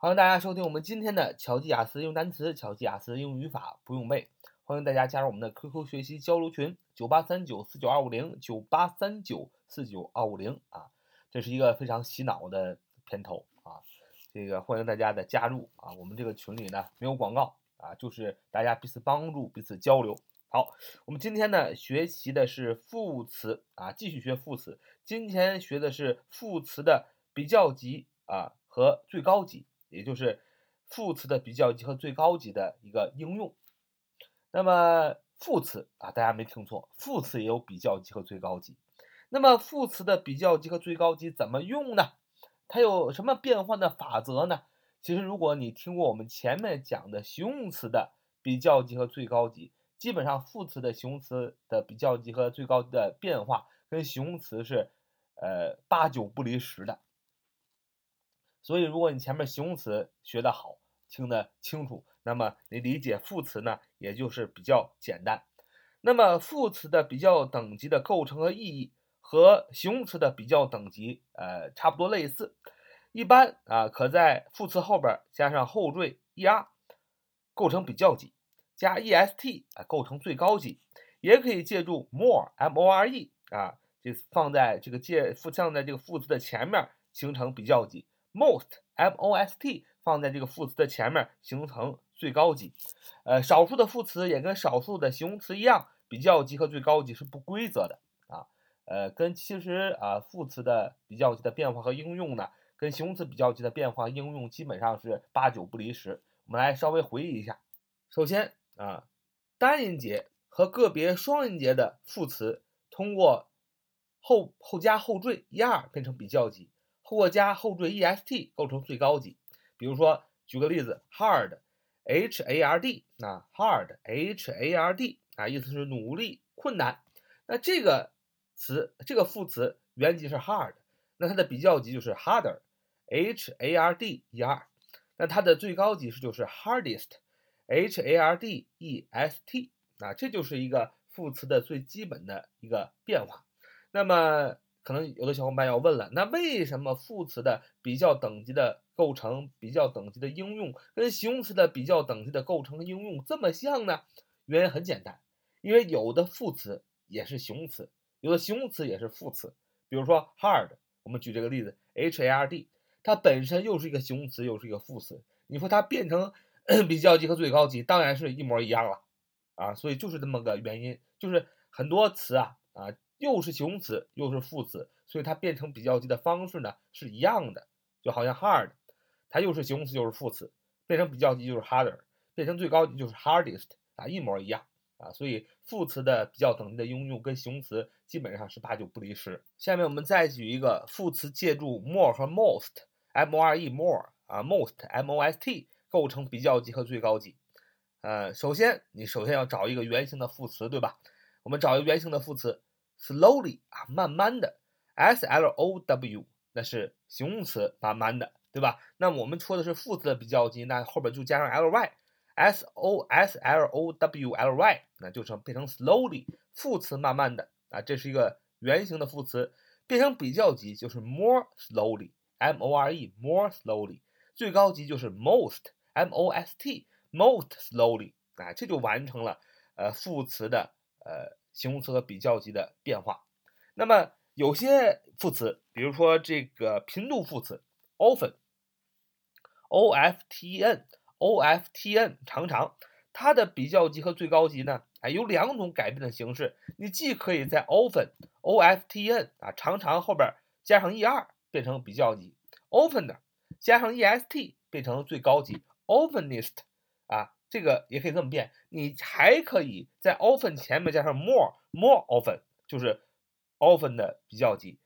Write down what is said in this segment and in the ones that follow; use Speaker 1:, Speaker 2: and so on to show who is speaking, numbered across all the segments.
Speaker 1: 欢迎大家收听我们今天的巧记雅思用单词、巧记雅思用语法不用背。欢迎大家加入我们的 QQ 学习交流群：九八三九四九二五零九八三九四九二五零啊，这是一个非常洗脑的片头啊，这个欢迎大家的加入啊。我们这个群里呢没有广告啊，就是大家彼此帮助、彼此交流。好，我们今天呢学习的是副词啊，继续学副词。今天学的是副词的比较级啊和最高级。也就是副词的比较级和最高级的一个应用。那么副词啊，大家没听错，副词也有比较级和最高级。那么副词的比较级和最高级怎么用呢？它有什么变换的法则呢？其实如果你听过我们前面讲的形容词的比较级和最高级，基本上副词的形容词的比较级和最高级的变化跟形容词是呃八九不离十的。所以，如果你前面形容词学得好，听得清楚，那么你理解副词呢，也就是比较简单。那么副词的比较等级的构成和意义和形容词的比较等级，呃，差不多类似。一般啊，可在副词后边加上后缀 er，构成比较级；加 est 啊，构成最高级。也可以借助 more m o r e 啊，这放在这个介副放在这个副词的前面，形成比较级。Most m o s t 放在这个副词的前面，形成最高级。呃，少数的副词也跟少数的形容词一样，比较级和最高级是不规则的啊。呃，跟其实啊副词的比较级的变化和应用呢，跟形容词比较级的变化应用基本上是八九不离十。我们来稍微回忆一下。首先啊，单音节和个别双音节的副词，通过后后加后缀 er 变成比较级。或加后缀 est 构成最高级。比如说，举个例子，hard，h a r d，那 hard，h a r d，啊，意思是努力、困难。那这个词，这个副词原级是 hard，那它的比较级就是 harder，h a r d e r。那它的最高级是就是 hardest，h a r d e s t。啊，这就是一个副词的最基本的一个变化。那么。可能有的小伙伴要问了，那为什么副词的比较等级的构成、比较等级的应用跟形容词的比较等级的构成应用这么像呢？原因很简单，因为有的副词也是形容词，有的形容词也是副词。比如说 hard，我们举这个例子，h a r d，它本身又是一个形容词，又是一个副词。你说它变成 比较级和最高级，当然是一模一样了啊。所以就是这么个原因，就是很多词啊啊。又是形容词又是副词，所以它变成比较级的方式呢是一样的，就好像 hard，它又是形容词又是副词，变成比较级就是 harder，变成最高级就是 hardest 啊，一模一样啊，所以副词的比较等级的应用跟形容词基本上是八九不离十。下面我们再举一个副词，借助 more 和 most，m o r e more 啊，most m o s t 构成比较级和最高级。呃，首先你首先要找一个原型的副词，对吧？我们找一个原型的副词。Slowly 啊，慢慢的，s l o w 那是形容词，慢慢的，对吧？那我们说的是副词的比较级，那后边就加上 l y，s o s l o w l y，那就成变成 slowly 副词慢慢的。啊，这是一个原型的副词，变成比较级就是 more slowly，m o r e more slowly，最高级就是 most，m o s t most slowly，啊，这就完成了呃副词的呃。形容词和比较级的变化，那么有些副词，比如说这个频度副词，often，o f t n，o f t n，常常，它的比较级和最高级呢，哎，有两种改变的形式。你既可以在 often，o f t n 啊，常常后边加上 e r 变成比较级，often 加上 e s t 变成最高级，oftenest 啊。这个也可以这么变，你还可以在 often 前面加上 more，more often 就是 often 的比较级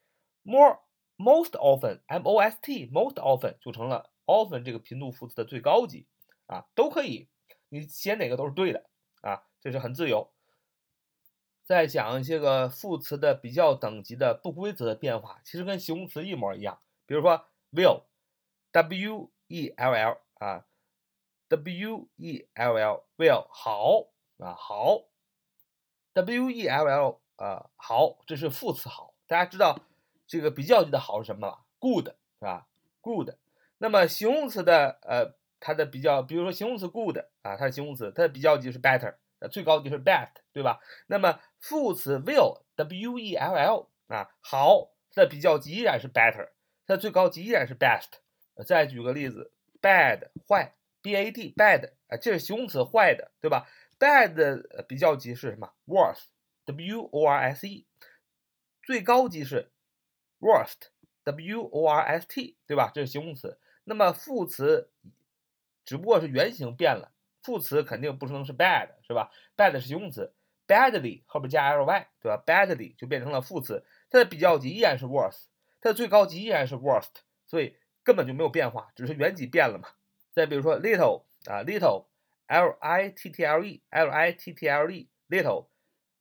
Speaker 1: ，more most often，m o s t most often 就成了 often 这个频度副词的最高级啊，都可以，你写哪个都是对的啊，这是很自由。再讲一些个副词的比较等级的不规则的变化，其实跟形容词一模一样，比如说 will，w e l l 啊。W e l l well 好啊好，w e l l 啊好，这是副词好。大家知道这个比较级的好是什么吗？good 是吧？good。那么形容词的呃，它的比较，比如说形容词 good 啊，它是形容词，它的比较级是 better，最高级是 best，对吧？那么副词 well，w-e-l-l 啊，好，它的比较级依然是 better，它的最高级依然是 best。再举个例子，bad 坏，b-a-d bad 啊，这是形容词坏的，对吧？bad 比较级是什么？worse，w-o-r-s-e，最高级是 worst，w-o-r-s-t，对吧？这是形容词。那么副词只不过是原形变了，副词肯定不能是 bad，是吧？bad 是形容词，badly 后边加 ly，对吧？badly 就变成了副词，它的比较级依然是 worse，它的最高级依然是 worst，所以根本就没有变化，只是原级变了嘛。再比如说 little 啊，little，l-i-t-t-l-e，l-i-t-t-l-e，little，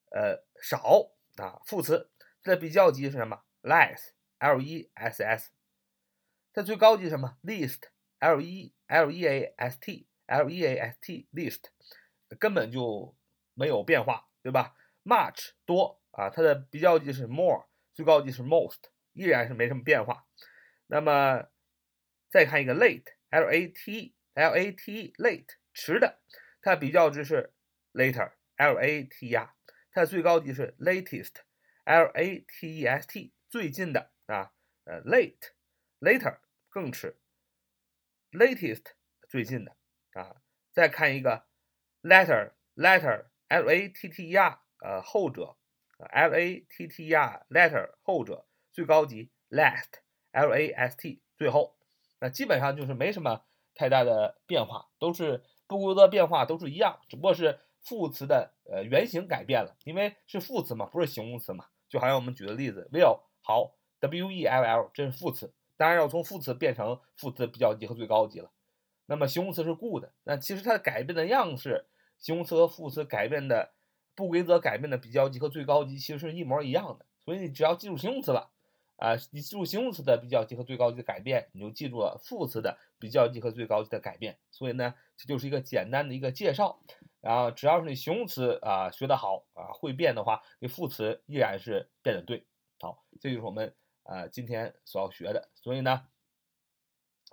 Speaker 1: 呃，少啊，副词，它的比较级是什么？less，l-e-s-s。它最高级什么？least，l e l e a s t l e a s t least，根本就没有变化，对吧？much 多啊，它的比较级是 more，最高级是 most，依然是没什么变化。那么再看一个 late late，l a t l a t late 迟的，它比较值是 later，l a t 呀，它的最高级是 latest，l a t e s t 最近的啊，呃 late。Later 更迟，latest 最近的啊，再看一个 letter，letter，l a t t e r，呃后者，l a t t e r letter 后者最高级 last，l a s t 最后，那基本上就是没什么太大的变化，都是不规则变化，都是一样，只不过是副词的呃原型改变了，因为是副词嘛，不是形容词嘛，就好像我们举的例子，will 好，w e l l 这是副词。当然要从副词变成副词比较级和最高级了。那么形容词是 good，那其实它改变的样式，形容词和副词改变的不规则改变的比较级和最高级其实是一模一样的。所以你只要记住形容词了，啊，你记住形容词的比较级和最高级的改变，你就记住了副词的比较级和最高级的改变。所以呢，这就是一个简单的一个介绍。然后只要是你形容词啊学得好啊会变的话，你副词依然是变得对。好，这就是我们。啊，今天所要学的，所以呢，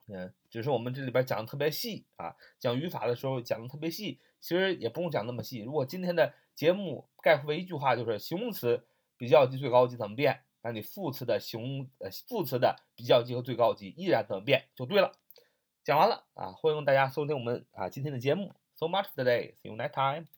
Speaker 1: 嗯，只是我们这里边讲的特别细啊，讲语法的时候讲的特别细，其实也不用讲那么细。如果今天的节目概括为一句话，就是形容词比较级、最高级怎么变，那你副词的形呃副词的比较级和最高级依然怎么变就对了。讲完了啊，欢迎大家收听我们啊今天的节目。So much today. See you next time.